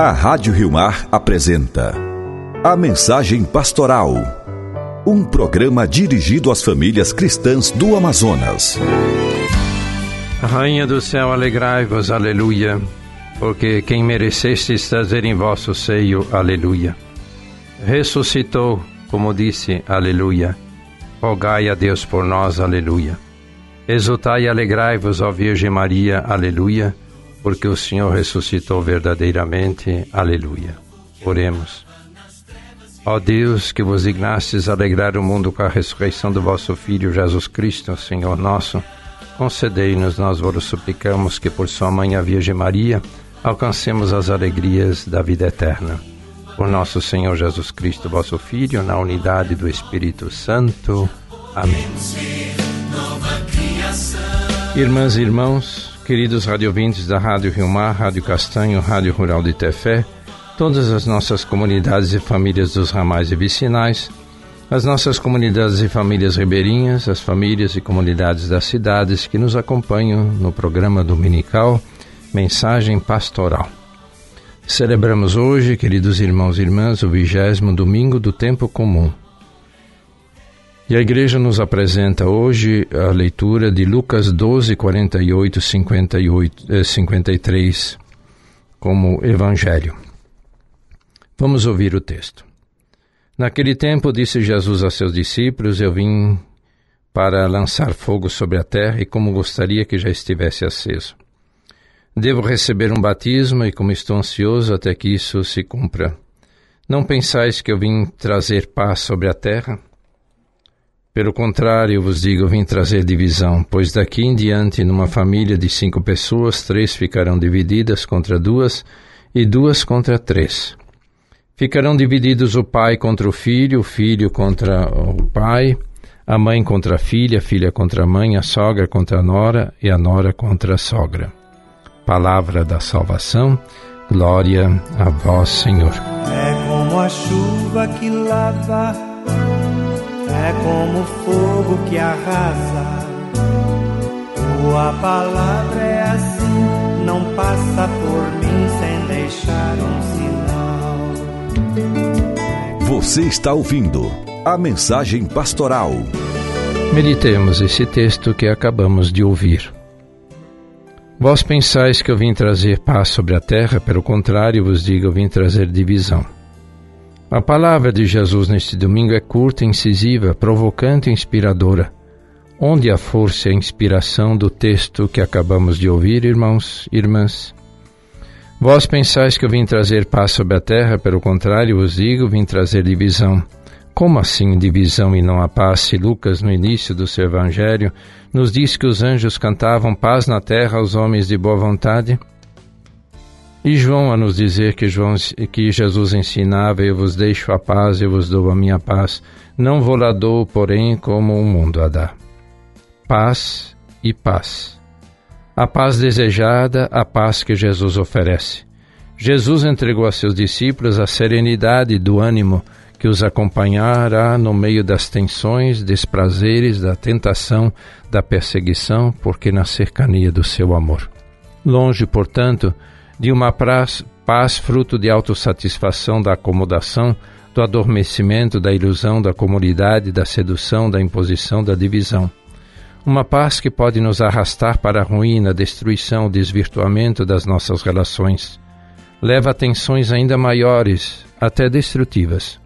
A Rádio Rio Mar apresenta A Mensagem Pastoral. Um programa dirigido às famílias cristãs do Amazonas. Rainha do céu, alegrai-vos, aleluia, porque quem merecestes trazer em vosso seio, aleluia. Ressuscitou, como disse, aleluia. Rogai a Deus por nós, aleluia. Exultai e alegrai-vos, ó Virgem Maria, aleluia porque o Senhor ressuscitou verdadeiramente. Aleluia. Oremos. Ó Deus, que vos dignastes alegrar o mundo com a ressurreição do vosso Filho Jesus Cristo, Senhor nosso, concedei-nos, nós vos suplicamos, que por sua mãe, a Virgem Maria, alcancemos as alegrias da vida eterna. Por nosso Senhor Jesus Cristo, vosso Filho, na unidade do Espírito Santo. Amém. Irmãs e irmãos, queridos radiovintes da Rádio Rio Mar, Rádio Castanho, Rádio Rural de Tefé, todas as nossas comunidades e famílias dos ramais e vicinais, as nossas comunidades e famílias ribeirinhas, as famílias e comunidades das cidades que nos acompanham no programa dominical Mensagem Pastoral. Celebramos hoje, queridos irmãos e irmãs, o vigésimo domingo do tempo comum. E a igreja nos apresenta hoje a leitura de Lucas 12, 48, 58, 53 como evangelho. Vamos ouvir o texto. Naquele tempo disse Jesus a seus discípulos: Eu vim para lançar fogo sobre a terra e como gostaria que já estivesse aceso. Devo receber um batismo e como estou ansioso até que isso se cumpra. Não pensais que eu vim trazer paz sobre a terra? Pelo contrário, vos digo, vim trazer divisão, pois daqui em diante, numa família de cinco pessoas, três ficarão divididas contra duas e duas contra três. Ficarão divididos o pai contra o filho, o filho contra o pai, a mãe contra a filha, a filha contra a mãe, a sogra contra a nora e a nora contra a sogra. Palavra da salvação, glória a vós, Senhor. É como a chuva que lava é como fogo que arrasa. Tua palavra é assim, não passa por mim sem deixar um sinal. Você está ouvindo a mensagem pastoral. Meditemos esse texto que acabamos de ouvir. Vós pensais que eu vim trazer paz sobre a terra, pelo contrário, vos digo, eu vim trazer divisão. A palavra de Jesus neste domingo é curta, incisiva, provocante e inspiradora. Onde a força e a inspiração do texto que acabamos de ouvir, irmãos irmãs? Vós pensais que eu vim trazer paz sobre a terra, pelo contrário, vos digo, vim trazer divisão. Como assim divisão e não a paz? Se Lucas, no início do seu evangelho, nos diz que os anjos cantavam paz na terra aos homens de boa vontade? E João a nos dizer que, João, que Jesus ensinava: Eu vos deixo a paz, eu vos dou a minha paz. Não vou lá dou, porém, como o mundo a dá. Paz e paz. A paz desejada, a paz que Jesus oferece. Jesus entregou a seus discípulos a serenidade do ânimo que os acompanhará no meio das tensões, desprazeres, da tentação, da perseguição, porque na cercania do seu amor. Longe, portanto, de uma paz, paz fruto de autossatisfação da acomodação, do adormecimento, da ilusão, da comunidade, da sedução, da imposição, da divisão. Uma paz que pode nos arrastar para a ruína, a destruição, o desvirtuamento das nossas relações. Leva a tensões ainda maiores, até destrutivas.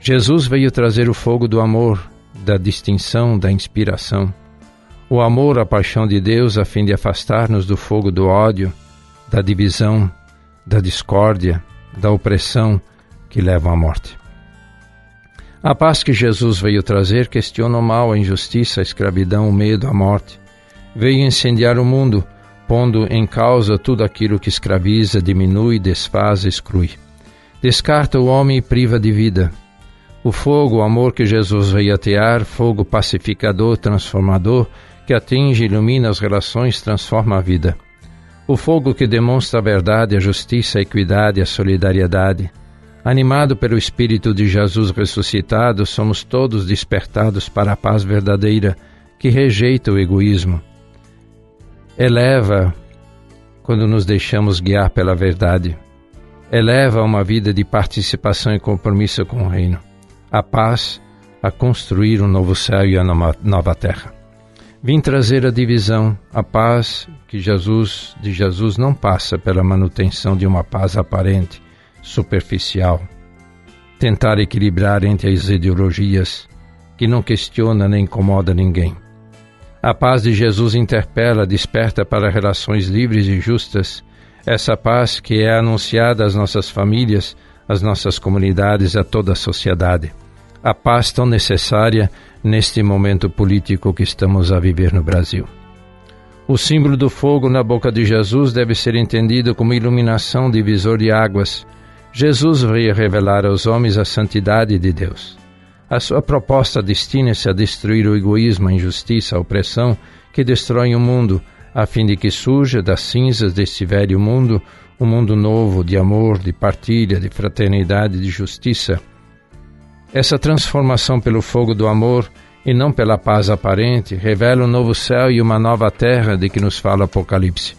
Jesus veio trazer o fogo do amor, da distinção, da inspiração. O amor, a paixão de Deus, a fim de afastar-nos do fogo do ódio, da divisão, da discórdia, da opressão que levam à morte. A paz que Jesus veio trazer questiona o mal, a injustiça, a escravidão, o medo, a morte. Veio incendiar o mundo, pondo em causa tudo aquilo que escraviza, diminui, desfaz, exclui. Descarta o homem e priva de vida. O fogo, o amor que Jesus veio atear, fogo pacificador, transformador, que atinge, ilumina as relações, transforma a vida. O fogo que demonstra a verdade, a justiça, a equidade, a solidariedade. Animado pelo Espírito de Jesus ressuscitado, somos todos despertados para a paz verdadeira que rejeita o egoísmo. Eleva quando nos deixamos guiar pela verdade. eleva a uma vida de participação e compromisso com o reino. A paz a construir um novo céu e uma nova terra. Vim trazer a divisão, a paz que Jesus de Jesus não passa pela manutenção de uma paz aparente, superficial. Tentar equilibrar entre as ideologias que não questiona nem incomoda ninguém. A paz de Jesus interpela, desperta para relações livres e justas, essa paz que é anunciada às nossas famílias, às nossas comunidades, a toda a sociedade a paz tão necessária neste momento político que estamos a viver no Brasil. O símbolo do fogo na boca de Jesus deve ser entendido como iluminação divisor de águas. Jesus veio revelar aos homens a santidade de Deus. A sua proposta destina-se a destruir o egoísmo, a injustiça, a opressão que destroem o mundo, a fim de que surja das cinzas deste velho mundo um mundo novo de amor, de partilha, de fraternidade, de justiça essa transformação pelo fogo do amor e não pela paz aparente revela um novo céu e uma nova terra de que nos fala Apocalipse.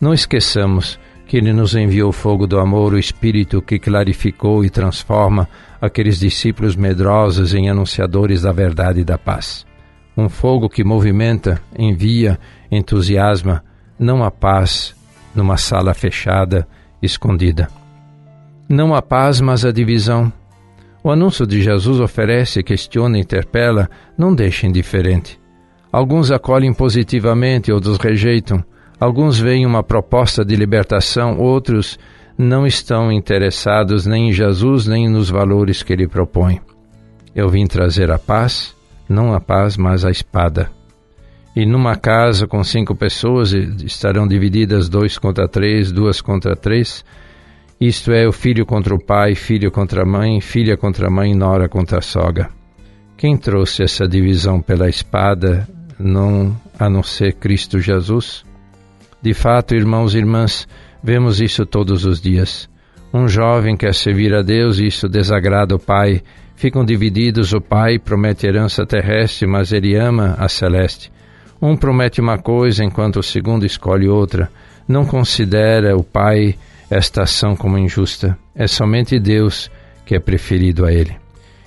Não esqueçamos que Ele nos enviou o fogo do amor, o Espírito que clarificou e transforma aqueles discípulos medrosos em anunciadores da verdade e da paz. Um fogo que movimenta, envia, entusiasma, não a paz numa sala fechada, escondida. Não a paz, mas a divisão, o anúncio de Jesus oferece, questiona, interpela, não deixa indiferente. Alguns acolhem positivamente, outros rejeitam. Alguns veem uma proposta de libertação, outros não estão interessados nem em Jesus nem nos valores que ele propõe. Eu vim trazer a paz, não a paz, mas a espada. E numa casa com cinco pessoas estarão divididas dois contra três, duas contra três, isto é, o filho contra o pai, filho contra a mãe, filha contra a mãe, nora contra a sogra. Quem trouxe essa divisão pela espada, não a não ser Cristo Jesus? De fato, irmãos e irmãs, vemos isso todos os dias. Um jovem quer servir a Deus e isso desagrada o pai. Ficam divididos, o pai promete herança terrestre, mas ele ama a celeste. Um promete uma coisa enquanto o segundo escolhe outra. Não considera o pai esta ação como injusta. É somente Deus que é preferido a ele.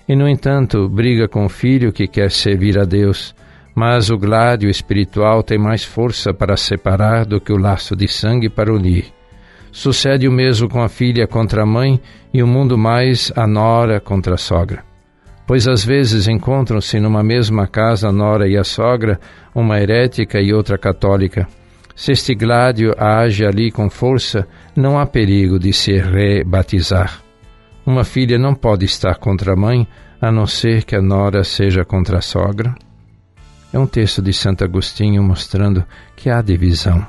E, no entanto, briga com o filho que quer servir a Deus, mas o gládio espiritual tem mais força para separar do que o laço de sangue para unir. Sucede o mesmo com a filha contra a mãe e o mundo mais a nora contra a sogra. Pois às vezes encontram-se numa mesma casa a nora e a sogra, uma herética e outra católica se este gládio age ali com força, não há perigo de se rebatizar. Uma filha não pode estar contra a mãe, a não ser que a nora seja contra a sogra. É um texto de Santo Agostinho mostrando que há divisão.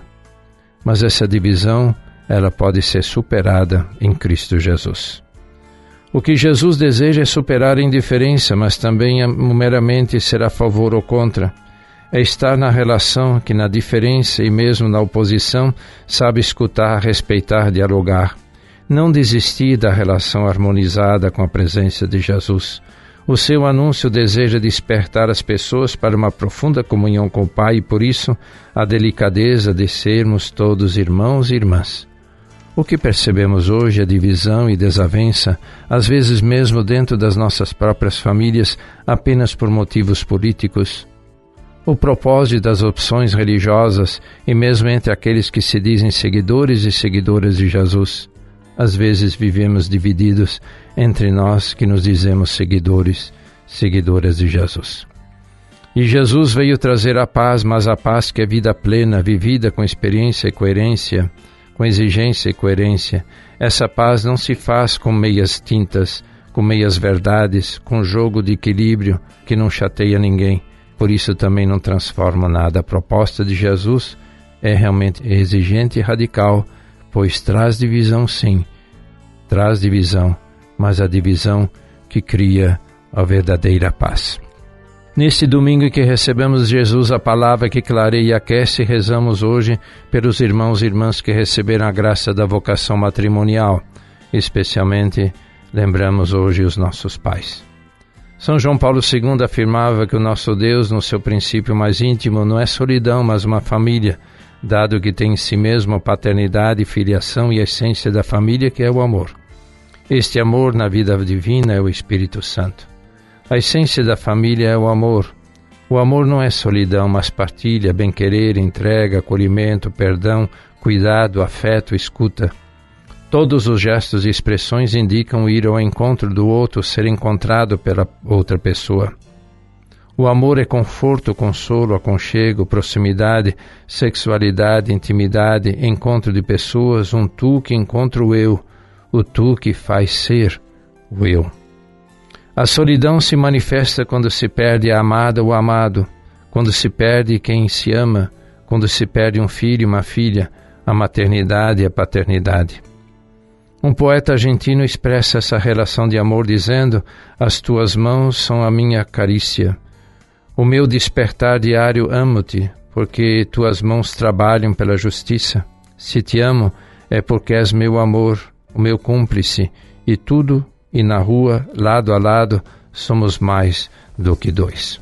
Mas essa divisão, ela pode ser superada em Cristo Jesus. O que Jesus deseja é superar a indiferença, mas também meramente ser a favor ou contra é estar na relação que, na diferença e mesmo na oposição, sabe escutar, respeitar, dialogar. Não desistir da relação harmonizada com a presença de Jesus. O seu anúncio deseja despertar as pessoas para uma profunda comunhão com o Pai e, por isso, a delicadeza de sermos todos irmãos e irmãs. O que percebemos hoje é divisão e desavença, às vezes mesmo dentro das nossas próprias famílias, apenas por motivos políticos o propósito das opções religiosas e mesmo entre aqueles que se dizem seguidores e seguidoras de Jesus. Às vezes vivemos divididos entre nós que nos dizemos seguidores, seguidoras de Jesus. E Jesus veio trazer a paz, mas a paz que é vida plena, vivida com experiência e coerência, com exigência e coerência. Essa paz não se faz com meias tintas, com meias verdades, com jogo de equilíbrio que não chateia ninguém por isso também não transforma nada. A proposta de Jesus é realmente exigente e radical, pois traz divisão sim, traz divisão, mas a divisão que cria a verdadeira paz. Neste domingo que recebemos Jesus, a palavra que clareia e aquece, rezamos hoje pelos irmãos e irmãs que receberam a graça da vocação matrimonial. Especialmente lembramos hoje os nossos pais. São João Paulo II afirmava que o nosso Deus, no seu princípio mais íntimo, não é solidão, mas uma família. dado que tem em si mesmo a paternidade, filiação e a essência da família, que é o amor. Este amor na vida divina é o Espírito Santo. A essência da família é o amor. O amor não é solidão, mas partilha, bem-querer, entrega, acolhimento, perdão, cuidado, afeto, escuta. Todos os gestos e expressões indicam ir ao encontro do outro, ser encontrado pela outra pessoa. O amor é conforto, consolo, aconchego, proximidade, sexualidade, intimidade, encontro de pessoas, um tu que encontra o eu, o tu que faz ser o eu. A solidão se manifesta quando se perde a amada ou amado, quando se perde quem se ama, quando se perde um filho uma filha, a maternidade e a paternidade. Um poeta argentino expressa essa relação de amor dizendo: As tuas mãos são a minha carícia o meu despertar diário amo-te, porque tuas mãos trabalham pela justiça. Se te amo, é porque és meu amor, o meu cúmplice, e tudo e na rua, lado a lado, somos mais do que dois.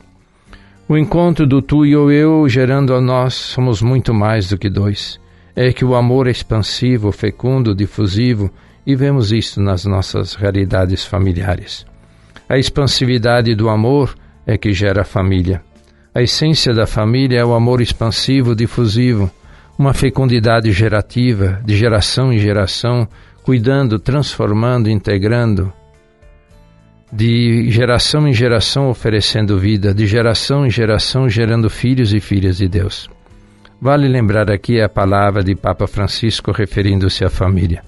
O encontro do tu e o eu, gerando a nós, somos muito mais do que dois. É que o amor expansivo, fecundo, difusivo, e vemos isto nas nossas realidades familiares. A expansividade do amor é que gera a família. A essência da família é o amor expansivo, difusivo, uma fecundidade gerativa, de geração em geração, cuidando, transformando, integrando, de geração em geração oferecendo vida, de geração em geração gerando filhos e filhas de Deus. Vale lembrar aqui a palavra de Papa Francisco referindo-se à família.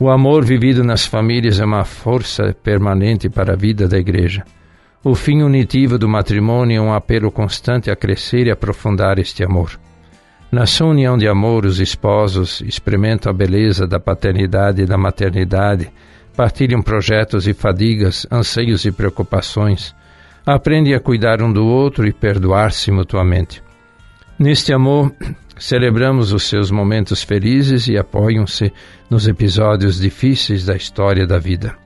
O amor vivido nas famílias é uma força permanente para a vida da Igreja. O fim unitivo do matrimônio é um apelo constante a crescer e aprofundar este amor. Na sua união de amor, os esposos experimentam a beleza da paternidade e da maternidade, partilham projetos e fadigas, anseios e preocupações, aprendem a cuidar um do outro e perdoar-se mutuamente. Neste amor, celebramos os seus momentos felizes e apoiam-se nos episódios difíceis da história da vida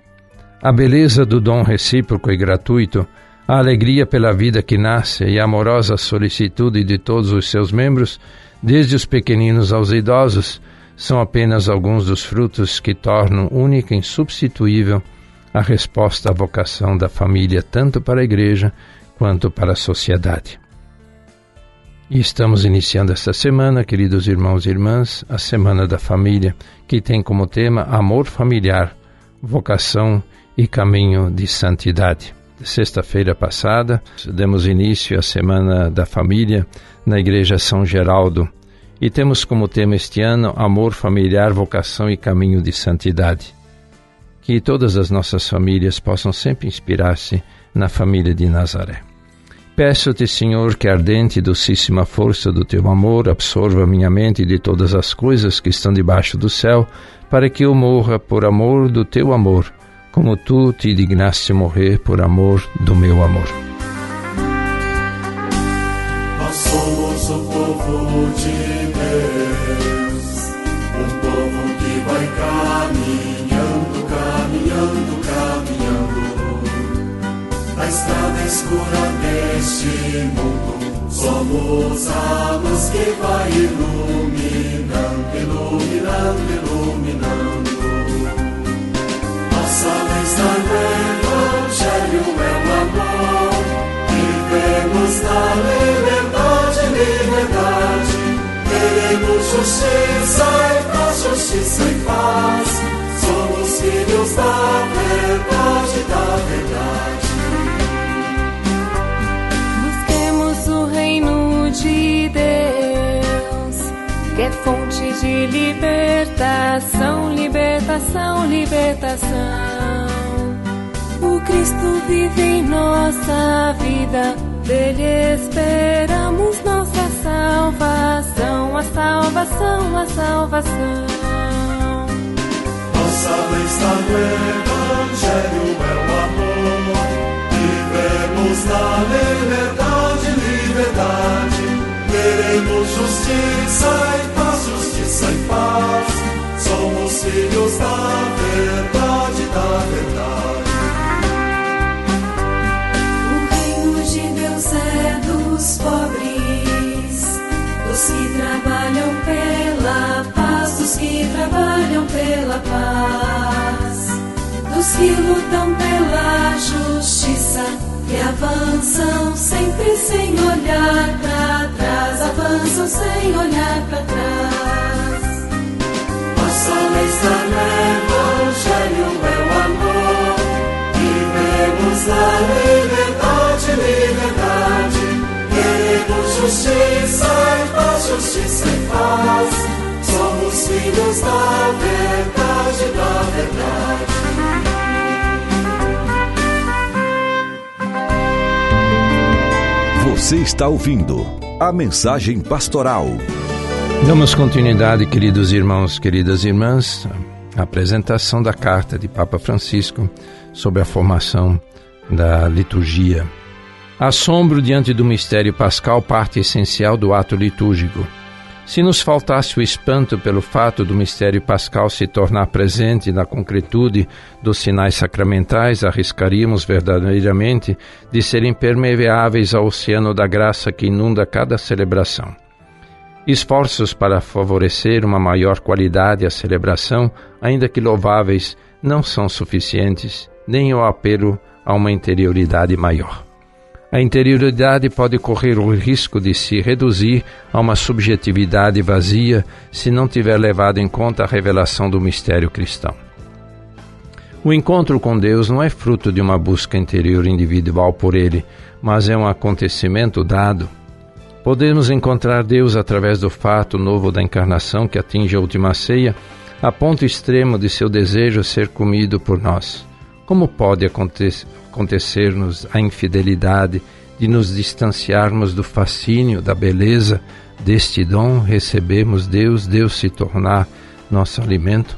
a beleza do dom recíproco e gratuito, a alegria pela vida que nasce e a amorosa solicitude de todos os seus membros, desde os pequeninos aos idosos, são apenas alguns dos frutos que tornam única e insubstituível a resposta à vocação da família, tanto para a Igreja quanto para a sociedade. E estamos iniciando esta semana, queridos irmãos e irmãs, a Semana da Família, que tem como tema Amor Familiar, Vocação e caminho de santidade. Sexta-feira passada, demos início à Semana da Família na Igreja São Geraldo e temos como tema este ano Amor familiar, vocação e caminho de santidade. Que todas as nossas famílias possam sempre inspirar-se na família de Nazaré. Peço-te, Senhor, que a ardente e docíssima força do teu amor absorva minha mente de todas as coisas que estão debaixo do céu, para que eu morra por amor do teu amor como tu te dignaste morrer por amor do meu amor. Nós somos o povo de Deus, um povo que vai caminhando, estrada escura deste mundo. Somos a luz que vai iluminando, iluminando, iluminando está no Evangelho é o amor. Vivemos na liberdade, liberdade. Queremos justiça e paz, justiça e paz. Somos filhos da verdade, da verdade. De Deus, que é fonte de libertação, libertação, libertação. Cristo vive em nossa vida, dele esperamos nossa salvação, a salvação, a salvação. Nossa lei está no Evangelho, é o amor. Vivemos na liberdade, Justiça e paz, justiça e paz. Somos filhos da verdade, da verdade. O reino de Deus é dos pobres, dos que trabalham pela paz, dos que trabalham pela paz, dos que lutam pela justiça que avançam sempre sem olhar para trás, avançam sem olhar para trás. Nossa lei está no Evangelho, é o amor, vivemos na liberdade, liberdade, queremos justiça paz, justiça Você está ouvindo a mensagem pastoral. Damos continuidade, queridos irmãos, queridas irmãs, à apresentação da carta de Papa Francisco sobre a formação da liturgia. Assombro diante do mistério pascal, parte essencial do ato litúrgico. Se nos faltasse o espanto pelo fato do mistério pascal se tornar presente na concretude dos sinais sacramentais, arriscaríamos verdadeiramente de ser impermeáveis ao oceano da graça que inunda cada celebração. Esforços para favorecer uma maior qualidade à celebração, ainda que louváveis, não são suficientes, nem o apelo a uma interioridade maior. A interioridade pode correr o risco de se reduzir a uma subjetividade vazia se não tiver levado em conta a revelação do mistério cristão. O encontro com Deus não é fruto de uma busca interior individual por Ele, mas é um acontecimento dado. Podemos encontrar Deus através do fato novo da encarnação que atinge a última ceia, a ponto extremo de seu desejo ser comido por nós. Como pode acontecer-nos a infidelidade de nos distanciarmos do fascínio, da beleza deste dom, recebemos Deus, Deus se tornar nosso alimento?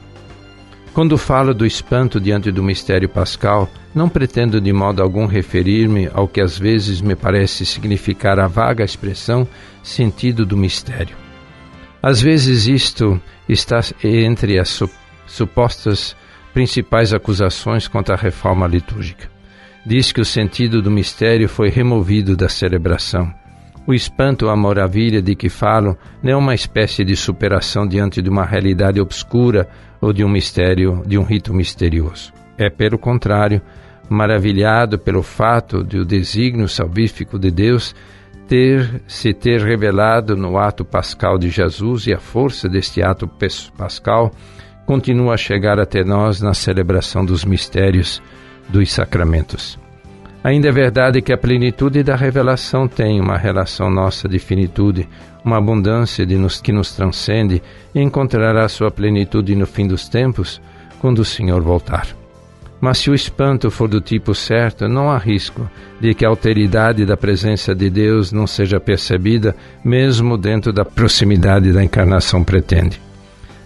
Quando falo do espanto diante do mistério pascal, não pretendo de modo algum referir-me ao que às vezes me parece significar a vaga expressão sentido do mistério. Às vezes isto está entre as supostas principais acusações contra a reforma litúrgica. Diz que o sentido do mistério foi removido da celebração. O espanto ou a maravilha de que falo não é uma espécie de superação diante de uma realidade obscura ou de um mistério, de um rito misterioso. É, pelo contrário, maravilhado pelo fato de o desígnio salvífico de Deus ter se ter revelado no ato pascal de Jesus e a força deste ato pascal continua a chegar até nós na celebração dos mistérios dos sacramentos. Ainda é verdade que a plenitude da revelação tem uma relação nossa de finitude, uma abundância de nos, que nos transcende e encontrará sua plenitude no fim dos tempos, quando o Senhor voltar. Mas se o espanto for do tipo certo, não há risco de que a alteridade da presença de Deus não seja percebida, mesmo dentro da proximidade da encarnação pretende.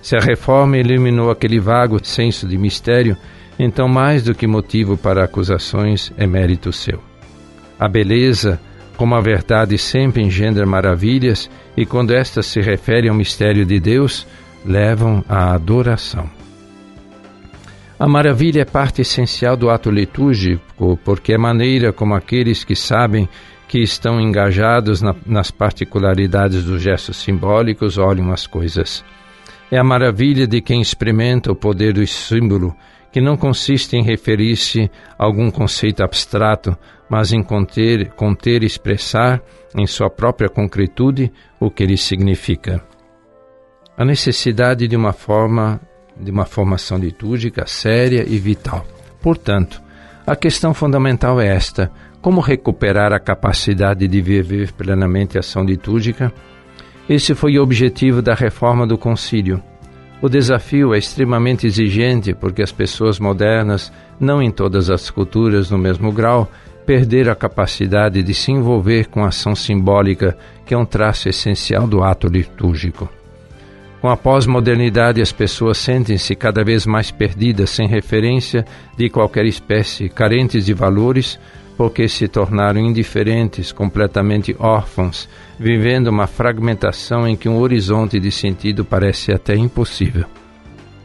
Se a reforma eliminou aquele vago senso de mistério, então mais do que motivo para acusações é mérito seu. A beleza, como a verdade sempre engendra maravilhas, e quando estas se referem ao mistério de Deus, levam à adoração. A maravilha é parte essencial do ato litúrgico, porque é maneira como aqueles que sabem que estão engajados na, nas particularidades dos gestos simbólicos olham as coisas. É a maravilha de quem experimenta o poder do símbolo, que não consiste em referir-se a algum conceito abstrato, mas em conter, conter e expressar em sua própria concretude o que ele significa. A necessidade de uma forma de uma formação litúrgica séria e vital. Portanto, a questão fundamental é esta: como recuperar a capacidade de viver plenamente a ação litúrgica? Esse foi o objetivo da reforma do concílio. O desafio é extremamente exigente porque as pessoas modernas, não em todas as culturas no mesmo grau, perderam a capacidade de se envolver com a ação simbólica, que é um traço essencial do ato litúrgico. Com a pós-modernidade, as pessoas sentem-se cada vez mais perdidas, sem referência de qualquer espécie, carentes de valores, porque se tornaram indiferentes, completamente órfãos, vivendo uma fragmentação em que um horizonte de sentido parece até impossível.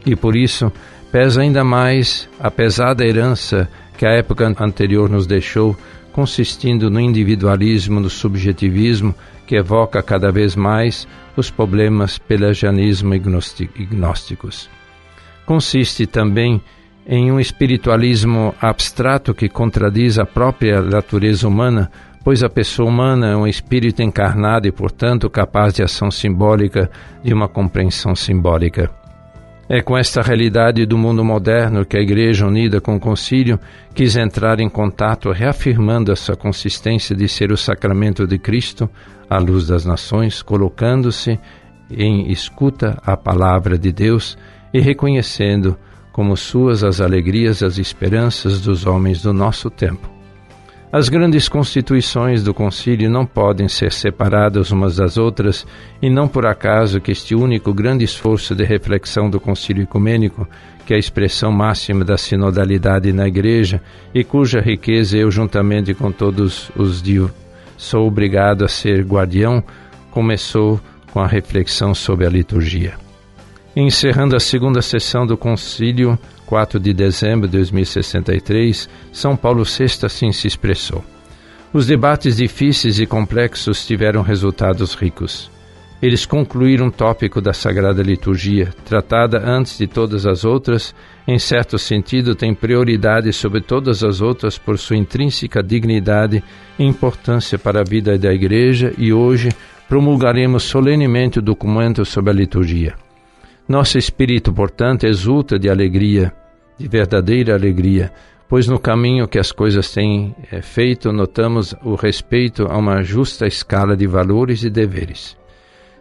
E por isso pesa ainda mais a pesada herança que a época anterior nos deixou, consistindo no individualismo, no subjetivismo que evoca cada vez mais os problemas pelagianismo e gnósticos. consiste também em um espiritualismo abstrato que contradiz a própria natureza humana, pois a pessoa humana é um espírito encarnado e, portanto, capaz de ação simbólica, de uma compreensão simbólica. É com esta realidade do mundo moderno que a Igreja, unida com o Concílio, quis entrar em contato, reafirmando essa consistência de ser o sacramento de Cristo, à luz das nações, colocando-se em escuta à palavra de Deus e reconhecendo como suas as alegrias e as esperanças dos homens do nosso tempo. As grandes constituições do concílio não podem ser separadas umas das outras, e não por acaso que este único grande esforço de reflexão do concílio ecumênico, que é a expressão máxima da sinodalidade na igreja e cuja riqueza eu juntamente com todos os de sou obrigado a ser guardião, começou com a reflexão sobre a liturgia. Encerrando a segunda sessão do concílio, 4 de dezembro de 2063, São Paulo VI assim se expressou. Os debates difíceis e complexos tiveram resultados ricos. Eles concluíram o tópico da Sagrada Liturgia, tratada antes de todas as outras, em certo sentido tem prioridade sobre todas as outras por sua intrínseca dignidade e importância para a vida da Igreja e hoje promulgaremos solenemente o documento sobre a liturgia. Nosso espírito, portanto, exulta de alegria, de verdadeira alegria, pois no caminho que as coisas têm é, feito notamos o respeito a uma justa escala de valores e deveres.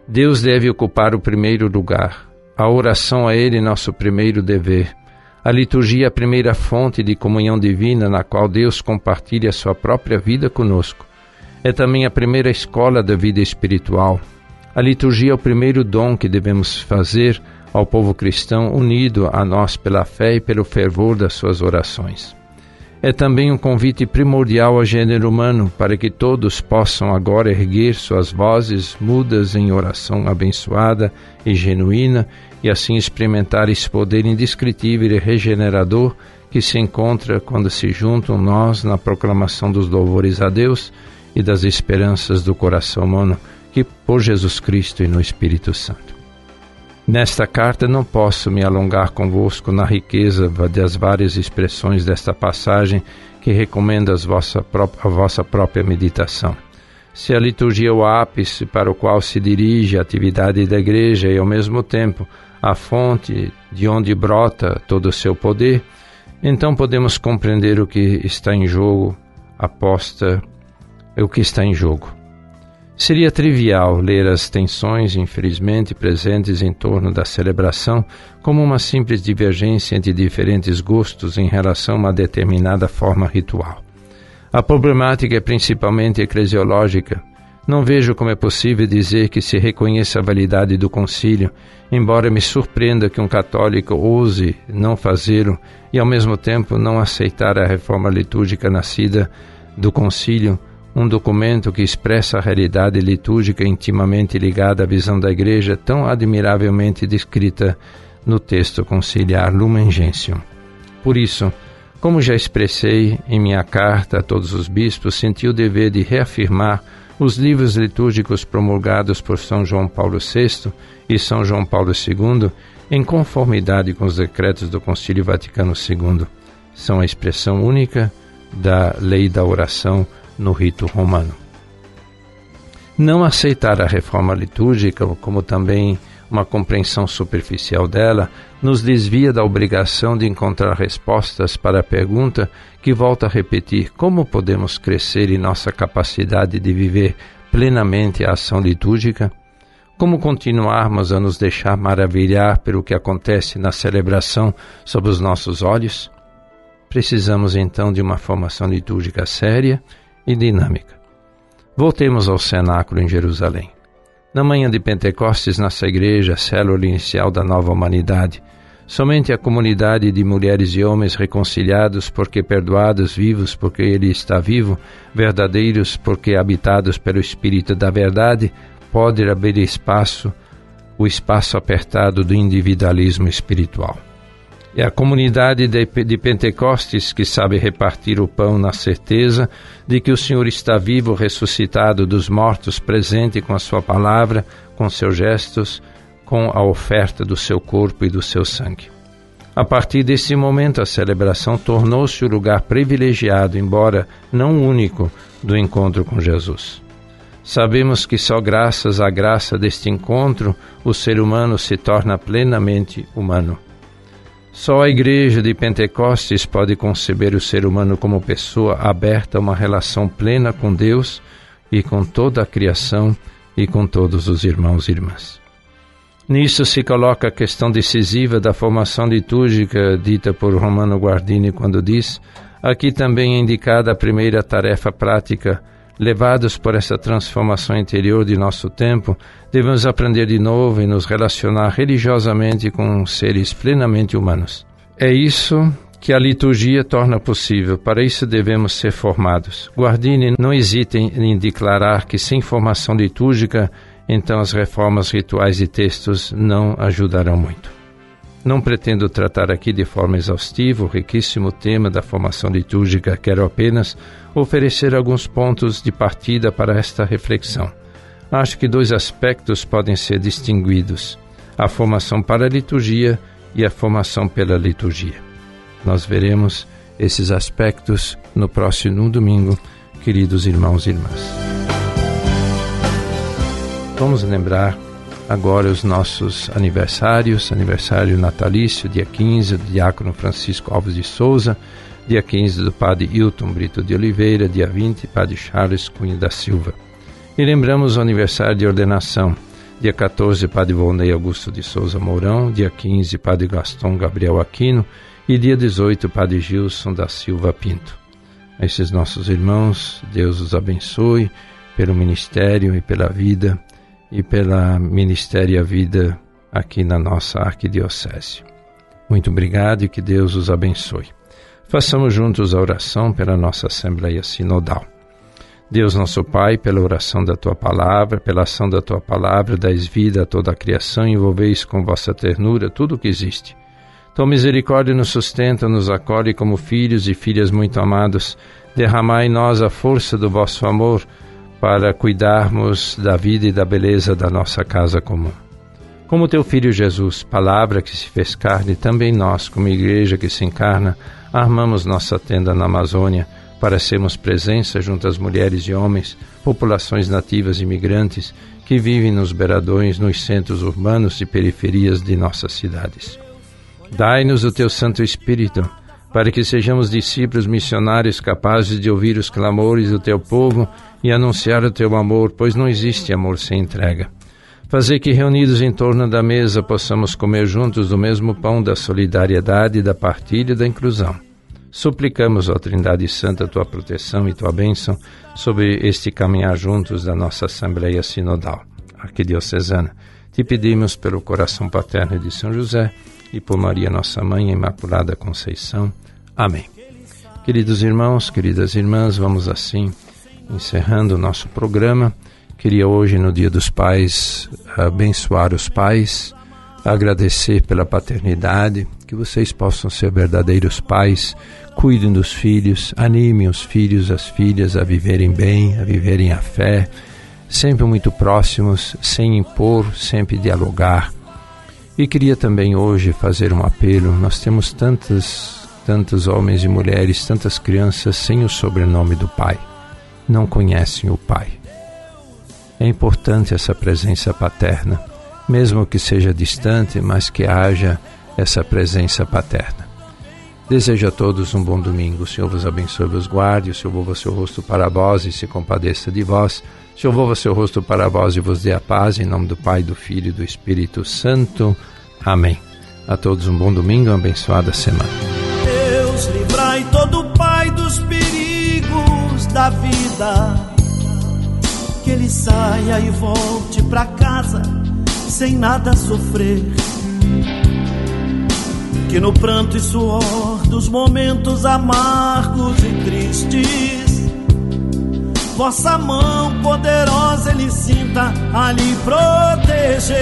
Deus deve ocupar o primeiro lugar, a oração a Ele nosso primeiro dever, a liturgia a primeira fonte de comunhão divina na qual Deus compartilha a sua própria vida conosco. É também a primeira escola da vida espiritual, a liturgia é o primeiro dom que devemos fazer ao povo cristão unido a nós pela fé e pelo fervor das suas orações. É também um convite primordial ao gênero humano para que todos possam agora erguer suas vozes mudas em oração abençoada e genuína e assim experimentar esse poder indescritível e regenerador que se encontra quando se juntam nós na proclamação dos louvores a Deus e das esperanças do coração humano que por Jesus Cristo e no Espírito Santo. Nesta carta não posso me alongar convosco na riqueza das várias expressões desta passagem que recomendo a vossa, a vossa própria meditação. Se a liturgia é o ápice para o qual se dirige a atividade da Igreja e, ao mesmo tempo, a fonte de onde brota todo o seu poder, então podemos compreender o que está em jogo, aposta, o que está em jogo. Seria trivial ler as tensões, infelizmente, presentes em torno da celebração como uma simples divergência entre diferentes gostos em relação a uma determinada forma ritual. A problemática é principalmente eclesiológica. Não vejo como é possível dizer que se reconheça a validade do concílio, embora me surpreenda que um católico ouse não fazê-lo e, ao mesmo tempo, não aceitar a reforma litúrgica nascida do concílio um documento que expressa a realidade litúrgica intimamente ligada à visão da Igreja, tão admiravelmente descrita no texto conciliar Lumen Gentium. Por isso, como já expressei em minha carta a todos os bispos, senti o dever de reafirmar os livros litúrgicos promulgados por São João Paulo VI e São João Paulo II, em conformidade com os decretos do Concílio Vaticano II. São a expressão única da lei da oração no rito romano. Não aceitar a reforma litúrgica, como também uma compreensão superficial dela, nos desvia da obrigação de encontrar respostas para a pergunta que volta a repetir: como podemos crescer em nossa capacidade de viver plenamente a ação litúrgica? Como continuarmos a nos deixar maravilhar pelo que acontece na celebração sob os nossos olhos? Precisamos então de uma formação litúrgica séria e dinâmica. Voltemos ao cenáculo em Jerusalém. Na manhã de Pentecostes, nossa igreja, célula inicial da nova humanidade, somente a comunidade de mulheres e homens reconciliados porque perdoados, vivos porque ele está vivo, verdadeiros porque habitados pelo Espírito da verdade, pode abrir espaço, o espaço apertado do individualismo espiritual. É a comunidade de, de Pentecostes que sabe repartir o pão na certeza de que o Senhor está vivo, ressuscitado dos mortos, presente com a sua palavra, com seus gestos, com a oferta do seu corpo e do seu sangue. A partir desse momento, a celebração tornou-se o lugar privilegiado, embora não único, do encontro com Jesus. Sabemos que só graças à graça deste encontro o ser humano se torna plenamente humano. Só a Igreja de Pentecostes pode conceber o ser humano como pessoa aberta a uma relação plena com Deus e com toda a criação e com todos os irmãos e irmãs. Nisso se coloca a questão decisiva da formação litúrgica dita por Romano Guardini quando diz: aqui também é indicada a primeira tarefa prática Levados por essa transformação interior de nosso tempo, devemos aprender de novo e nos relacionar religiosamente com seres plenamente humanos. É isso que a liturgia torna possível. Para isso devemos ser formados. Guardini não hesita em declarar que sem formação litúrgica, então as reformas rituais e textos não ajudarão muito. Não pretendo tratar aqui de forma exaustiva o riquíssimo tema da formação litúrgica, quero apenas oferecer alguns pontos de partida para esta reflexão. Acho que dois aspectos podem ser distinguidos: a formação para a liturgia e a formação pela liturgia. Nós veremos esses aspectos no próximo domingo, queridos irmãos e irmãs. Vamos lembrar agora os nossos aniversários, aniversário natalício, dia 15, do diácono Francisco Alves de Souza, dia 15 do padre Hilton Brito de Oliveira, dia 20, padre Charles Cunha da Silva. E lembramos o aniversário de ordenação, dia 14, padre Volney Augusto de Souza Mourão, dia 15, padre Gaston Gabriel Aquino e dia 18, padre Gilson da Silva Pinto. A esses nossos irmãos, Deus os abençoe pelo ministério e pela vida e pela Ministério a Vida aqui na nossa Arquidiocese. Muito obrigado e que Deus os abençoe. Façamos juntos a oração pela nossa Assembleia Sinodal. Deus nosso Pai, pela oração da Tua Palavra, pela ação da Tua Palavra, dais vida a toda a criação, envolveis com vossa ternura tudo o que existe. Tua misericórdia nos sustenta, nos acolhe como filhos e filhas muito amados. Derramai em nós a força do vosso amor, para cuidarmos da vida e da beleza da nossa casa comum. Como teu filho Jesus, palavra que se fez carne, também nós, como igreja que se encarna, armamos nossa tenda na Amazônia para sermos presença junto às mulheres e homens, populações nativas e migrantes que vivem nos beiradões, nos centros urbanos e periferias de nossas cidades. Dai-nos o teu Santo Espírito para que sejamos discípulos missionários capazes de ouvir os clamores do teu povo e anunciar o teu amor, pois não existe amor sem entrega. Fazer que reunidos em torno da mesa possamos comer juntos do mesmo pão da solidariedade, da partilha e da inclusão. Suplicamos, ó Trindade Santa, tua proteção e tua bênção sobre este caminhar juntos da nossa Assembleia Sinodal, Arquidiocesana. Te pedimos pelo coração paterno de São José e por Maria, nossa Mãe, Imaculada Conceição. Amém. Queridos irmãos, queridas irmãs, vamos assim encerrando o nosso programa. Queria hoje, no Dia dos Pais, abençoar os pais, agradecer pela paternidade, que vocês possam ser verdadeiros pais, cuidem dos filhos, animem os filhos, as filhas a viverem bem, a viverem a fé, sempre muito próximos, sem impor, sempre dialogar. E queria também hoje fazer um apelo. Nós temos tantas tantos homens e mulheres, tantas crianças sem o sobrenome do pai. Não conhecem o pai. É importante essa presença paterna, mesmo que seja distante, mas que haja essa presença paterna. Desejo a todos um bom domingo. O Senhor vos abençoe vos guarde. O Senhor volva seu rosto para vós e se compadeça de vós. O Senhor volva seu rosto para vós e vos dê a paz. Em nome do Pai, do Filho e do Espírito Santo. Amém. A todos um bom domingo, uma abençoada semana livrai todo pai dos da vida. Que ele saia e volte pra casa sem nada sofrer. Que no pranto e suor dos momentos amargos e tristes, vossa mão poderosa ele sinta a lhe proteger.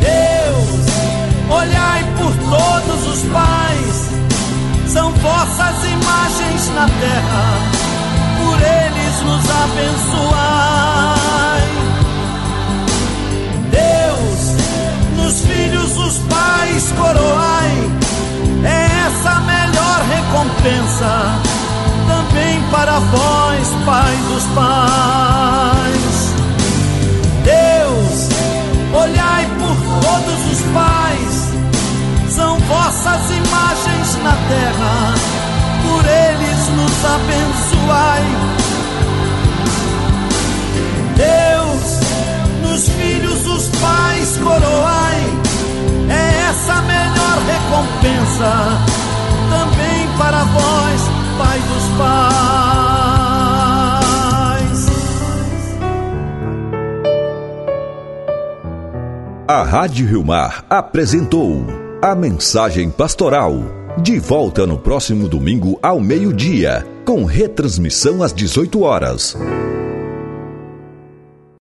Deus, olhai por todos os pais, são vossas imagens na terra, por eles nos abençoai. Deus, nos filhos os pais coroai, é essa a melhor recompensa, também para vós, Pai dos Pais. Imagens na terra, por eles nos abençoai. Deus, nos filhos os pais coroai, é essa a melhor recompensa também para vós, Pai dos pais. A Rádio Rio Mar apresentou a mensagem pastoral. De volta no próximo domingo ao meio-dia, com retransmissão às 18 horas.